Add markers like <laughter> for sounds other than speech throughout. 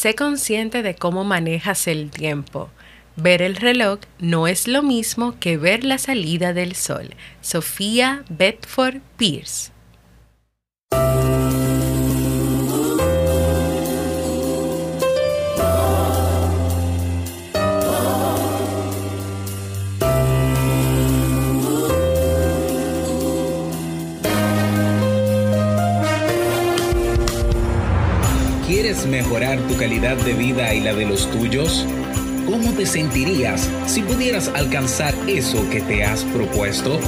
sé consciente de cómo manejas el tiempo. Ver el reloj no es lo mismo que ver la salida del sol. Sofía Bedford Pierce. Calidad de vida y la de los tuyos? ¿Cómo te sentirías si pudieras alcanzar eso que te has propuesto?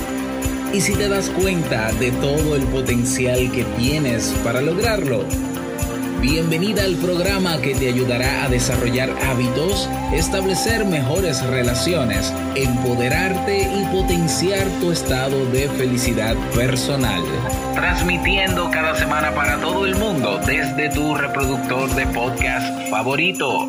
¿Y si te das cuenta de todo el potencial que tienes para lograrlo? Bienvenida al programa que te ayudará a desarrollar hábitos, establecer mejores relaciones, empoderarte y potenciar tu estado de felicidad personal. Transmitiendo cada semana para todo el mundo desde tu reproductor de podcast favorito.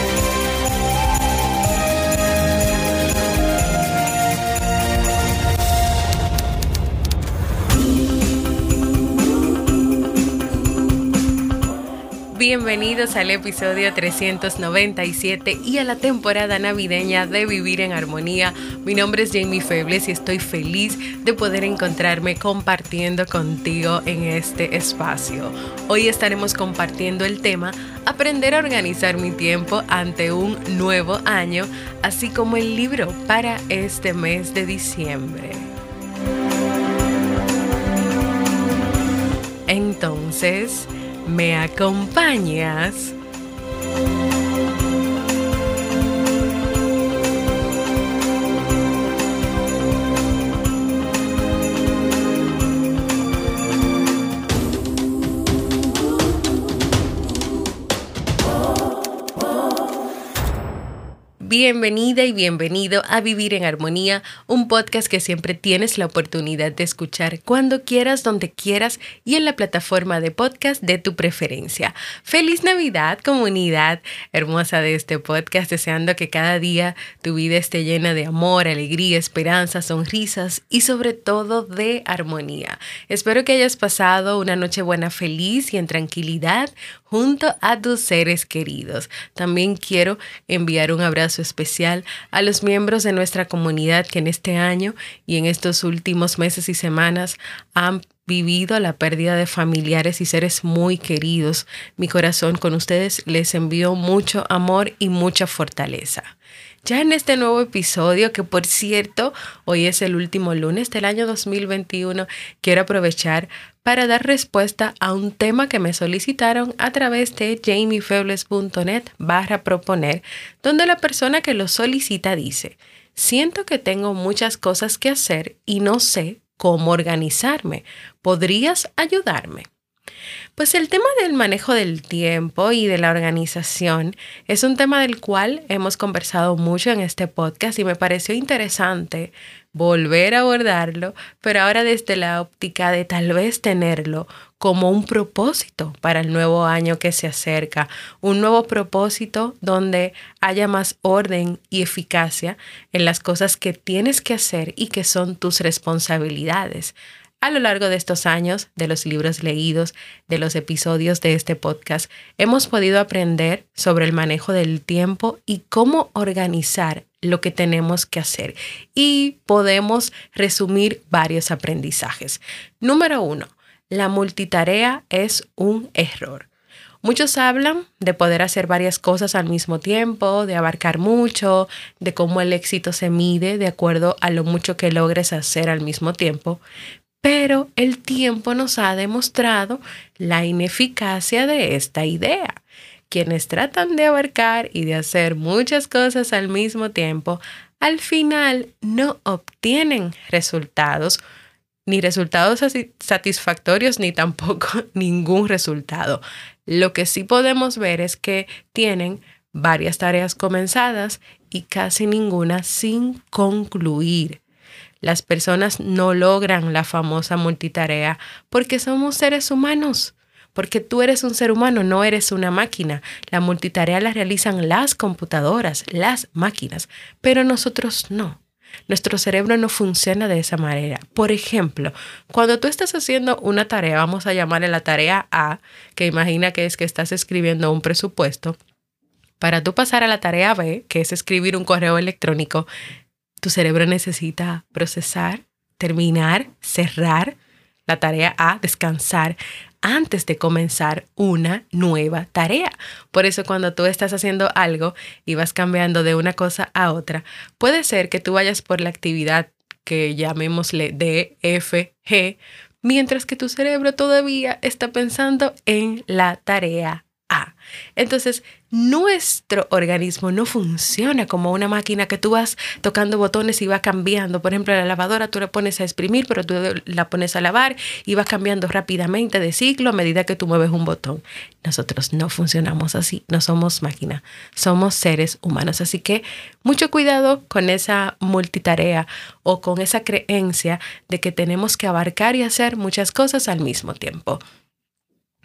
Bienvenidos al episodio 397 y a la temporada navideña de Vivir en Armonía. Mi nombre es Jamie Febles y estoy feliz de poder encontrarme compartiendo contigo en este espacio. Hoy estaremos compartiendo el tema Aprender a organizar mi tiempo ante un nuevo año, así como el libro para este mes de diciembre. Entonces, ¿Me acompañas? Bienvenida y bienvenido a Vivir en Armonía, un podcast que siempre tienes la oportunidad de escuchar cuando quieras, donde quieras y en la plataforma de podcast de tu preferencia. Feliz Navidad, comunidad hermosa de este podcast, deseando que cada día tu vida esté llena de amor, alegría, esperanza, sonrisas y sobre todo de armonía. Espero que hayas pasado una noche buena feliz y en tranquilidad junto a tus seres queridos. También quiero enviar un abrazo especial a los miembros de nuestra comunidad que en este año y en estos últimos meses y semanas han vivido la pérdida de familiares y seres muy queridos. Mi corazón con ustedes les envío mucho amor y mucha fortaleza. Ya en este nuevo episodio, que por cierto, hoy es el último lunes del año 2021, quiero aprovechar para dar respuesta a un tema que me solicitaron a través de jamiefebles.net barra proponer, donde la persona que lo solicita dice, siento que tengo muchas cosas que hacer y no sé cómo organizarme. ¿Podrías ayudarme? Pues el tema del manejo del tiempo y de la organización es un tema del cual hemos conversado mucho en este podcast y me pareció interesante volver a abordarlo, pero ahora desde la óptica de tal vez tenerlo como un propósito para el nuevo año que se acerca, un nuevo propósito donde haya más orden y eficacia en las cosas que tienes que hacer y que son tus responsabilidades. A lo largo de estos años, de los libros leídos, de los episodios de este podcast, hemos podido aprender sobre el manejo del tiempo y cómo organizar lo que tenemos que hacer. Y podemos resumir varios aprendizajes. Número uno, la multitarea es un error. Muchos hablan de poder hacer varias cosas al mismo tiempo, de abarcar mucho, de cómo el éxito se mide de acuerdo a lo mucho que logres hacer al mismo tiempo, pero el tiempo nos ha demostrado la ineficacia de esta idea. Quienes tratan de abarcar y de hacer muchas cosas al mismo tiempo, al final no obtienen resultados, ni resultados satisfactorios, ni tampoco <laughs> ningún resultado. Lo que sí podemos ver es que tienen varias tareas comenzadas y casi ninguna sin concluir. Las personas no logran la famosa multitarea porque somos seres humanos, porque tú eres un ser humano, no eres una máquina. La multitarea la realizan las computadoras, las máquinas, pero nosotros no. Nuestro cerebro no funciona de esa manera. Por ejemplo, cuando tú estás haciendo una tarea, vamos a llamarle la tarea A, que imagina que es que estás escribiendo un presupuesto, para tú pasar a la tarea B, que es escribir un correo electrónico, tu cerebro necesita procesar, terminar, cerrar la tarea A, descansar antes de comenzar una nueva tarea. Por eso cuando tú estás haciendo algo y vas cambiando de una cosa a otra, puede ser que tú vayas por la actividad que llamémosle D, F, G, mientras que tu cerebro todavía está pensando en la tarea A. Entonces, nuestro organismo no funciona como una máquina que tú vas tocando botones y va cambiando. Por ejemplo, la lavadora tú la pones a exprimir, pero tú la pones a lavar y va cambiando rápidamente de ciclo a medida que tú mueves un botón. Nosotros no funcionamos así, no somos máquina, somos seres humanos. Así que mucho cuidado con esa multitarea o con esa creencia de que tenemos que abarcar y hacer muchas cosas al mismo tiempo.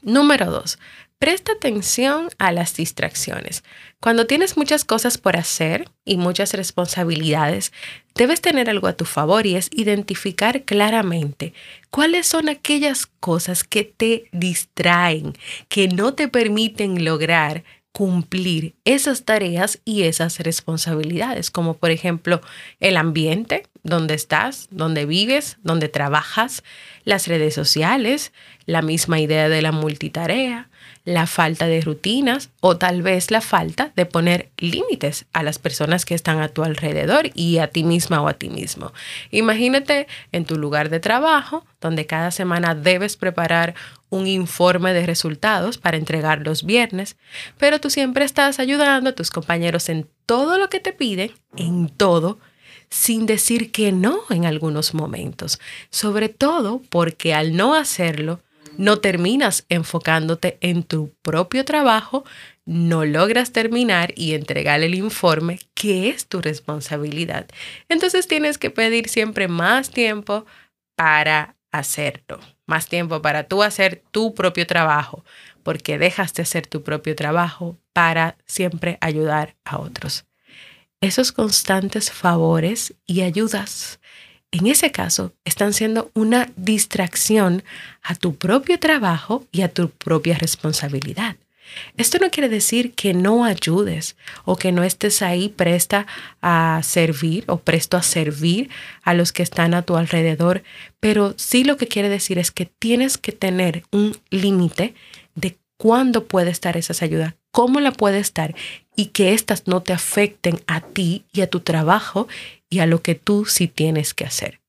Número dos, Presta atención a las distracciones. Cuando tienes muchas cosas por hacer y muchas responsabilidades, debes tener algo a tu favor y es identificar claramente cuáles son aquellas cosas que te distraen, que no te permiten lograr cumplir esas tareas y esas responsabilidades, como por ejemplo el ambiente donde estás, donde vives, donde trabajas, las redes sociales, la misma idea de la multitarea, la falta de rutinas o tal vez la falta de poner límites a las personas que están a tu alrededor y a ti misma o a ti mismo. Imagínate en tu lugar de trabajo, donde cada semana debes preparar un informe de resultados para entregar los viernes, pero tú siempre estás ayudando a tus compañeros en todo lo que te piden, en todo, sin decir que no en algunos momentos, sobre todo porque al no hacerlo, no terminas enfocándote en tu propio trabajo, no logras terminar y entregar el informe que es tu responsabilidad. Entonces tienes que pedir siempre más tiempo para hacerlo, más tiempo para tú hacer tu propio trabajo, porque dejas de hacer tu propio trabajo para siempre ayudar a otros. Esos constantes favores y ayudas en ese caso están siendo una distracción a tu propio trabajo y a tu propia responsabilidad. Esto no quiere decir que no ayudes o que no estés ahí presta a servir o presto a servir a los que están a tu alrededor, pero sí lo que quiere decir es que tienes que tener un límite de cuándo puede estar esas ayudas, cómo la puede estar y que éstas no te afecten a ti y a tu trabajo y a lo que tú sí tienes que hacer.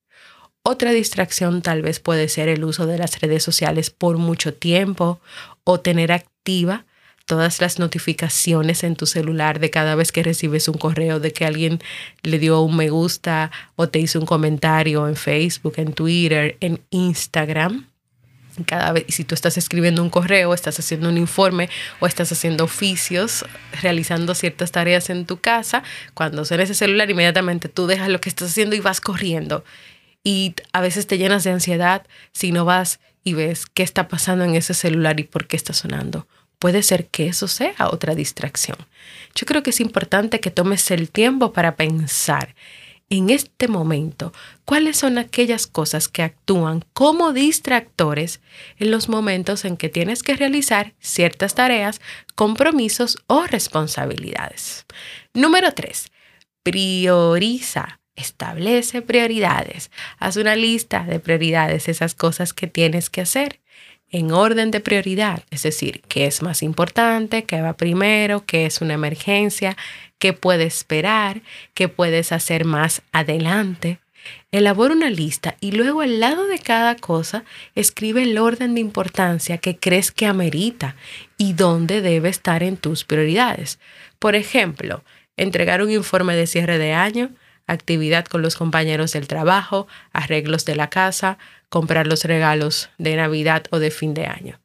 Otra distracción tal vez puede ser el uso de las redes sociales por mucho tiempo o tener activa todas las notificaciones en tu celular de cada vez que recibes un correo de que alguien le dio un me gusta o te hizo un comentario en Facebook, en Twitter, en Instagram cada vez, si tú estás escribiendo un correo, estás haciendo un informe o estás haciendo oficios, realizando ciertas tareas en tu casa, cuando suena ese celular, inmediatamente tú dejas lo que estás haciendo y vas corriendo. Y a veces te llenas de ansiedad si no vas y ves qué está pasando en ese celular y por qué está sonando. Puede ser que eso sea otra distracción. Yo creo que es importante que tomes el tiempo para pensar en este momento cuáles son aquellas cosas que actúan como distractores en los momentos en que tienes que realizar ciertas tareas, compromisos o responsabilidades. Número 3. Prioriza. Establece prioridades. Haz una lista de prioridades, esas cosas que tienes que hacer en orden de prioridad, es decir, qué es más importante, qué va primero, qué es una emergencia, qué puede esperar, qué puedes hacer más adelante. Elabora una lista y luego al lado de cada cosa escribe el orden de importancia que crees que amerita y dónde debe estar en tus prioridades. Por ejemplo, entregar un informe de cierre de año, actividad con los compañeros del trabajo, arreglos de la casa, comprar los regalos de Navidad o de fin de año.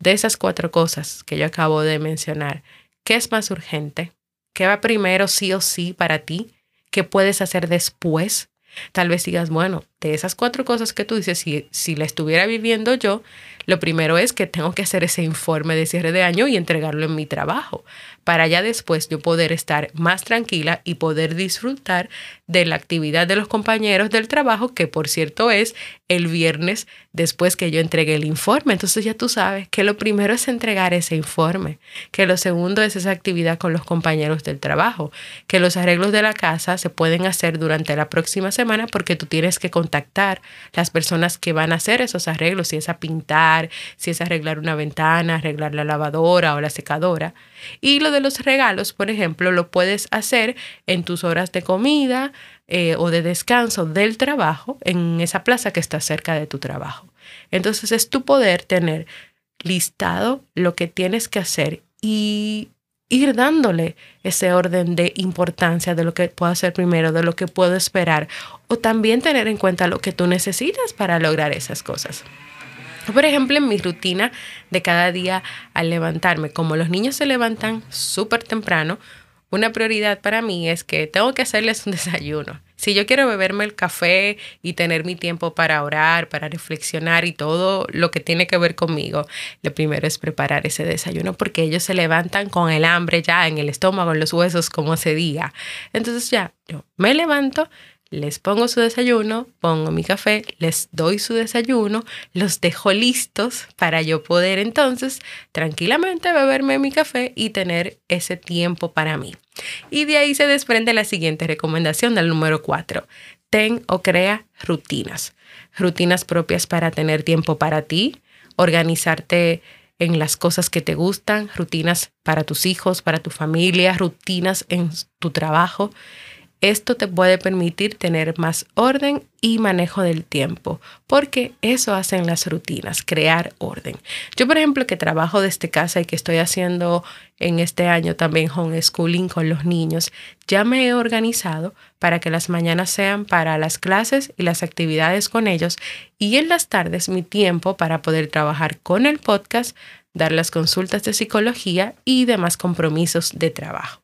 De esas cuatro cosas que yo acabo de mencionar, ¿Qué es más urgente? ¿Qué va primero sí o sí para ti? ¿Qué puedes hacer después? Tal vez digas, bueno, de esas cuatro cosas que tú dices, si, si la estuviera viviendo yo, lo primero es que tengo que hacer ese informe de cierre de año y entregarlo en mi trabajo, para ya después yo poder estar más tranquila y poder disfrutar de la actividad de los compañeros del trabajo, que por cierto es el viernes después que yo entregué el informe. Entonces ya tú sabes que lo primero es entregar ese informe, que lo segundo es esa actividad con los compañeros del trabajo, que los arreglos de la casa se pueden hacer durante la próxima semana porque tú tienes que contactar las personas que van a hacer esos arreglos, si es a pintar, si es arreglar una ventana, arreglar la lavadora o la secadora. Y lo de los regalos, por ejemplo, lo puedes hacer en tus horas de comida eh, o de descanso del trabajo en esa plaza que está cerca de tu trabajo. Entonces es tu poder tener listado lo que tienes que hacer y ir dándole ese orden de importancia de lo que puedo hacer primero, de lo que puedo esperar, o también tener en cuenta lo que tú necesitas para lograr esas cosas. Por ejemplo, en mi rutina de cada día al levantarme, como los niños se levantan súper temprano, una prioridad para mí es que tengo que hacerles un <laughs> desayuno. Si yo quiero beberme el café y tener mi tiempo para orar, para reflexionar y todo lo que tiene que ver conmigo, lo primero es preparar ese desayuno porque ellos se levantan con el hambre ya en el estómago, en los huesos, como se diga. Entonces ya, yo me levanto, les pongo su desayuno, pongo mi café, les doy su desayuno, los dejo listos para yo poder entonces tranquilamente beberme mi café y tener ese tiempo para mí. Y de ahí se desprende la siguiente recomendación del número 4. Ten o crea rutinas. Rutinas propias para tener tiempo para ti, organizarte en las cosas que te gustan, rutinas para tus hijos, para tu familia, rutinas en tu trabajo esto te puede permitir tener más orden y manejo del tiempo, porque eso hacen las rutinas, crear orden. Yo, por ejemplo, que trabajo desde casa y que estoy haciendo en este año también homeschooling con los niños, ya me he organizado para que las mañanas sean para las clases y las actividades con ellos y en las tardes mi tiempo para poder trabajar con el podcast, dar las consultas de psicología y demás compromisos de trabajo.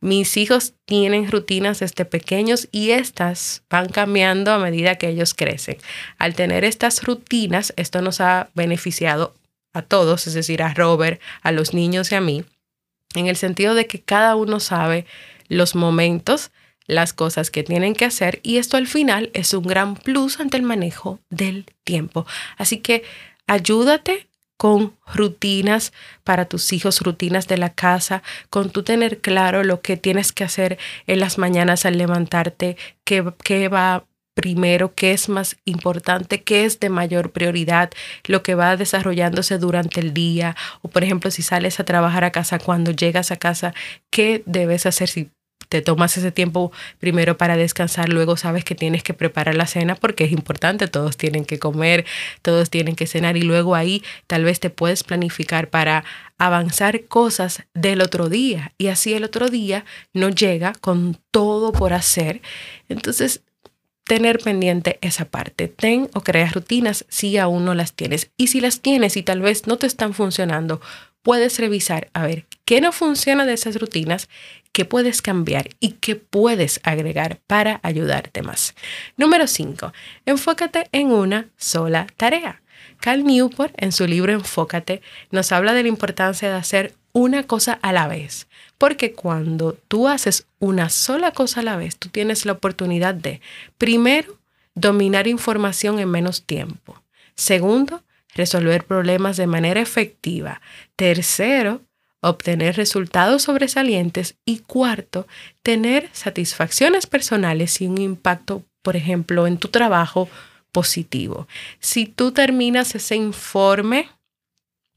Mis hijos tienen rutinas desde pequeños y estas van cambiando a medida que ellos crecen. Al tener estas rutinas, esto nos ha beneficiado a todos, es decir, a Robert, a los niños y a mí, en el sentido de que cada uno sabe los momentos, las cosas que tienen que hacer y esto al final es un gran plus ante el manejo del tiempo. Así que ayúdate con rutinas para tus hijos, rutinas de la casa, con tú tener claro lo que tienes que hacer en las mañanas al levantarte, qué, qué va primero, qué es más importante, qué es de mayor prioridad, lo que va desarrollándose durante el día, o por ejemplo, si sales a trabajar a casa, cuando llegas a casa, qué debes hacer si te tomas ese tiempo primero para descansar, luego sabes que tienes que preparar la cena porque es importante, todos tienen que comer, todos tienen que cenar y luego ahí tal vez te puedes planificar para avanzar cosas del otro día y así el otro día no llega con todo por hacer. Entonces, tener pendiente esa parte. Ten o crea rutinas si aún no las tienes. Y si las tienes y tal vez no te están funcionando, puedes revisar a ver qué no funciona de esas rutinas, qué puedes cambiar y qué puedes agregar para ayudarte más. Número 5. Enfócate en una sola tarea. Cal Newport, en su libro Enfócate, nos habla de la importancia de hacer una cosa a la vez. Porque cuando tú haces una sola cosa a la vez, tú tienes la oportunidad de, primero, dominar información en menos tiempo. Segundo, resolver problemas de manera efectiva. Tercero, obtener resultados sobresalientes. Y cuarto, tener satisfacciones personales y un impacto, por ejemplo, en tu trabajo positivo. Si tú terminas ese informe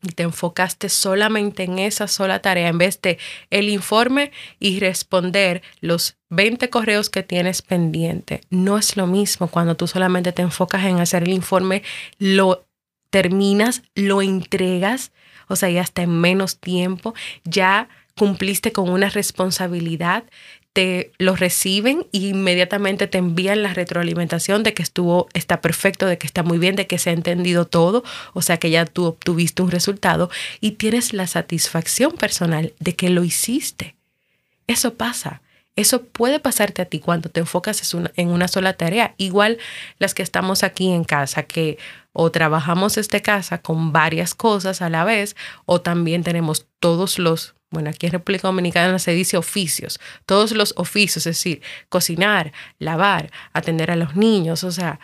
y te enfocaste solamente en esa sola tarea en vez de el informe y responder los 20 correos que tienes pendiente, no es lo mismo cuando tú solamente te enfocas en hacer el informe, lo terminas, lo entregas, o sea, ya está en menos tiempo, ya cumpliste con una responsabilidad, te lo reciben e inmediatamente te envían la retroalimentación de que estuvo, está perfecto, de que está muy bien, de que se ha entendido todo, o sea que ya tú obtuviste un resultado y tienes la satisfacción personal de que lo hiciste. Eso pasa. Eso puede pasarte a ti cuando te enfocas en una sola tarea. Igual las que estamos aquí en casa, que o trabajamos esta casa con varias cosas a la vez, o también tenemos todos los bueno, aquí en República Dominicana se dice oficios, todos los oficios, es decir, cocinar, lavar, atender a los niños, o sea,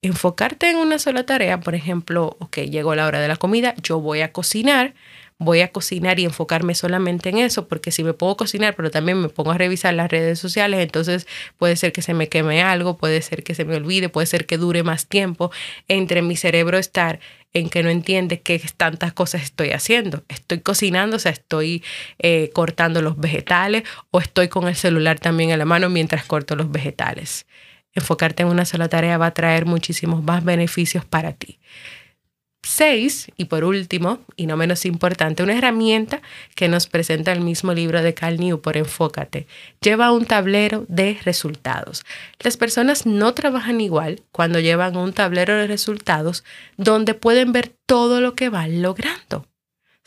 enfocarte en una sola tarea, por ejemplo, ok, llegó la hora de la comida, yo voy a cocinar, voy a cocinar y enfocarme solamente en eso, porque si me puedo cocinar, pero también me pongo a revisar las redes sociales, entonces puede ser que se me queme algo, puede ser que se me olvide, puede ser que dure más tiempo entre mi cerebro estar en que no entiende qué tantas cosas estoy haciendo. Estoy cocinando, o sea, estoy eh, cortando los vegetales o estoy con el celular también en la mano mientras corto los vegetales. Enfocarte en una sola tarea va a traer muchísimos más beneficios para ti. Seis, y por último, y no menos importante, una herramienta que nos presenta el mismo libro de Cal por Enfócate. Lleva un tablero de resultados. Las personas no trabajan igual cuando llevan un tablero de resultados donde pueden ver todo lo que van logrando.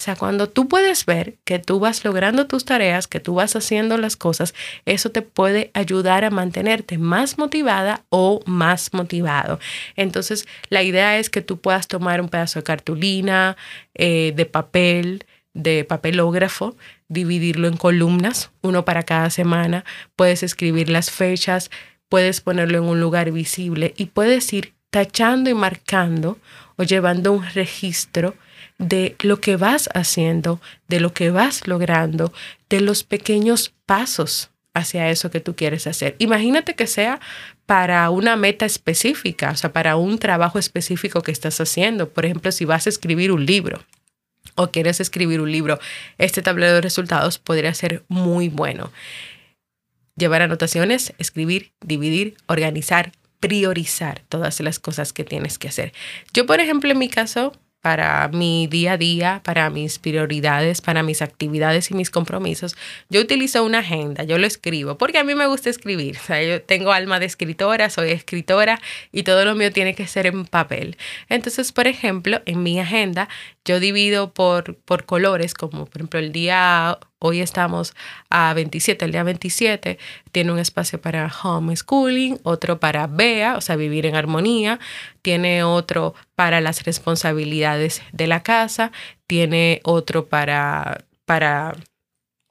O sea, cuando tú puedes ver que tú vas logrando tus tareas, que tú vas haciendo las cosas, eso te puede ayudar a mantenerte más motivada o más motivado. Entonces, la idea es que tú puedas tomar un pedazo de cartulina, eh, de papel, de papelógrafo, dividirlo en columnas, uno para cada semana, puedes escribir las fechas, puedes ponerlo en un lugar visible y puedes ir tachando y marcando o llevando un registro de lo que vas haciendo, de lo que vas logrando, de los pequeños pasos hacia eso que tú quieres hacer. Imagínate que sea para una meta específica, o sea, para un trabajo específico que estás haciendo. Por ejemplo, si vas a escribir un libro o quieres escribir un libro, este tablero de resultados podría ser muy bueno. Llevar anotaciones, escribir, dividir, organizar, priorizar todas las cosas que tienes que hacer. Yo, por ejemplo, en mi caso, para mi día a día, para mis prioridades, para mis actividades y mis compromisos, yo utilizo una agenda, yo lo escribo, porque a mí me gusta escribir. O sea, yo tengo alma de escritora, soy escritora y todo lo mío tiene que ser en papel. Entonces, por ejemplo, en mi agenda yo divido por, por colores, como por ejemplo el día, hoy estamos a 27, el día 27 tiene un espacio para homeschooling, otro para BEA, o sea, vivir en armonía, tiene otro para las responsabilidades de la casa, tiene otro para, para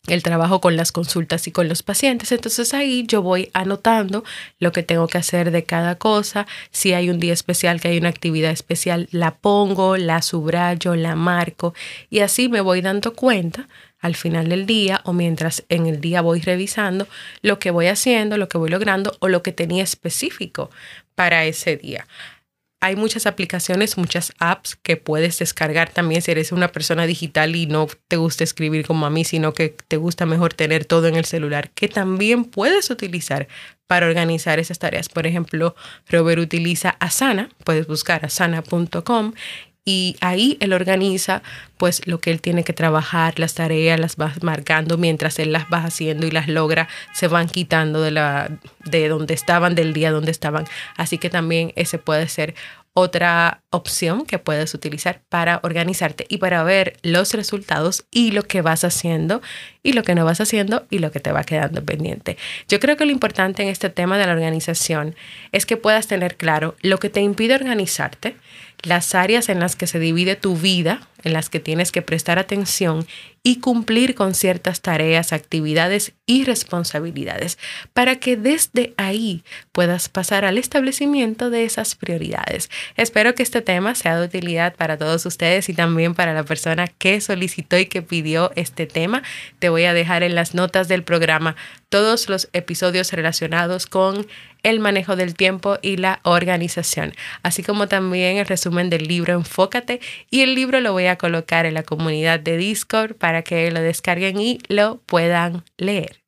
el trabajo con las consultas y con los pacientes. Entonces ahí yo voy anotando lo que tengo que hacer de cada cosa. Si hay un día especial, que hay una actividad especial, la pongo, la subrayo, la marco y así me voy dando cuenta al final del día o mientras en el día voy revisando lo que voy haciendo, lo que voy logrando o lo que tenía específico para ese día hay muchas aplicaciones, muchas apps que puedes descargar también si eres una persona digital y no te gusta escribir como a mí, sino que te gusta mejor tener todo en el celular, que también puedes utilizar para organizar esas tareas. Por ejemplo, Robert utiliza Asana, puedes buscar asana.com y ahí él organiza pues lo que él tiene que trabajar, las tareas las va marcando mientras él las va haciendo y las logra, se van quitando de la de donde estaban, del día donde estaban. Así que también ese puede ser otra opción que puedes utilizar para organizarte y para ver los resultados y lo que vas haciendo y lo que no vas haciendo y lo que te va quedando pendiente. Yo creo que lo importante en este tema de la organización es que puedas tener claro lo que te impide organizarte, las áreas en las que se divide tu vida, en las que tienes que prestar atención y cumplir con ciertas tareas, actividades y responsabilidades para que desde ahí puedas pasar al establecimiento de esas prioridades. Espero que este tema sea de utilidad para todos ustedes y también para la persona que solicitó y que pidió este tema. Te voy a dejar en las notas del programa todos los episodios relacionados con el manejo del tiempo y la organización, así como también el resumen del libro Enfócate y el libro lo voy a colocar en la comunidad de Discord para que lo descarguen y lo puedan leer.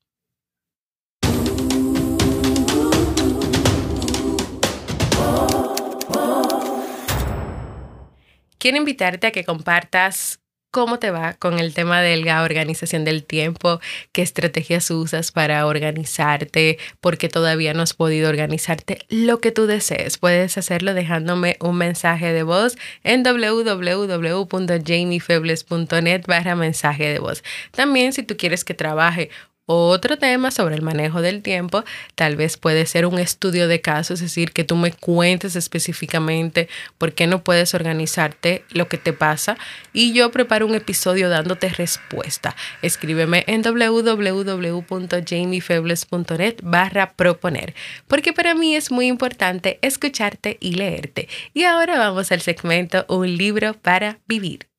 Quiero invitarte a que compartas cómo te va con el tema de la organización del tiempo, qué estrategias usas para organizarte, porque todavía no has podido organizarte, lo que tú desees. Puedes hacerlo dejándome un mensaje de voz en www.jamiefebles.net barra mensaje de voz. También si tú quieres que trabaje otro tema sobre el manejo del tiempo tal vez puede ser un estudio de casos, es decir, que tú me cuentes específicamente por qué no puedes organizarte lo que te pasa y yo preparo un episodio dándote respuesta. Escríbeme en www.jamiefebles.net barra proponer, porque para mí es muy importante escucharte y leerte. Y ahora vamos al segmento Un libro para vivir.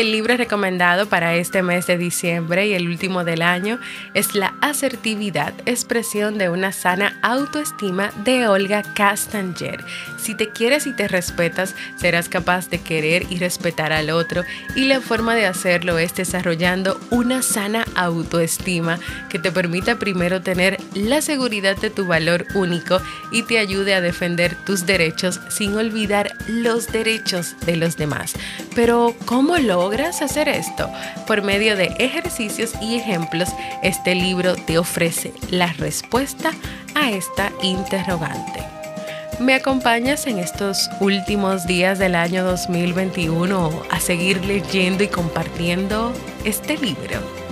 El libro recomendado para este mes de diciembre y el último del año es La asertividad, expresión de una sana autoestima de Olga Castanger. Si te quieres y te respetas, serás capaz de querer y respetar al otro y la forma de hacerlo es desarrollando una sana autoestima que te permita primero tener la seguridad de tu valor único y te ayude a defender tus derechos sin olvidar los derechos de los demás. Pero, ¿cómo lo logras hacer esto? Por medio de ejercicios y ejemplos, este libro te ofrece la respuesta a esta interrogante. ¿Me acompañas en estos últimos días del año 2021 a seguir leyendo y compartiendo este libro?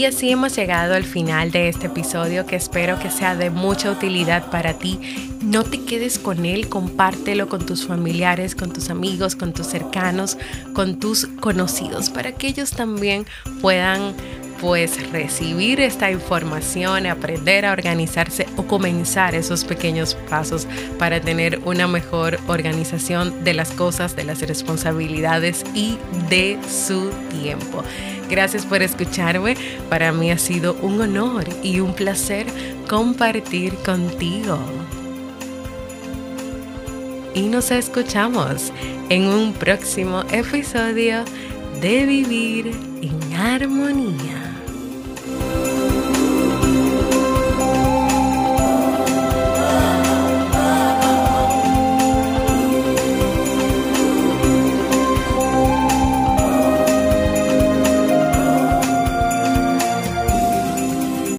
Y así hemos llegado al final de este episodio que espero que sea de mucha utilidad para ti. No te quedes con él, compártelo con tus familiares, con tus amigos, con tus cercanos, con tus conocidos, para que ellos también puedan pues recibir esta información, aprender a organizarse comenzar esos pequeños pasos para tener una mejor organización de las cosas, de las responsabilidades y de su tiempo. Gracias por escucharme. Para mí ha sido un honor y un placer compartir contigo. Y nos escuchamos en un próximo episodio de Vivir en Armonía.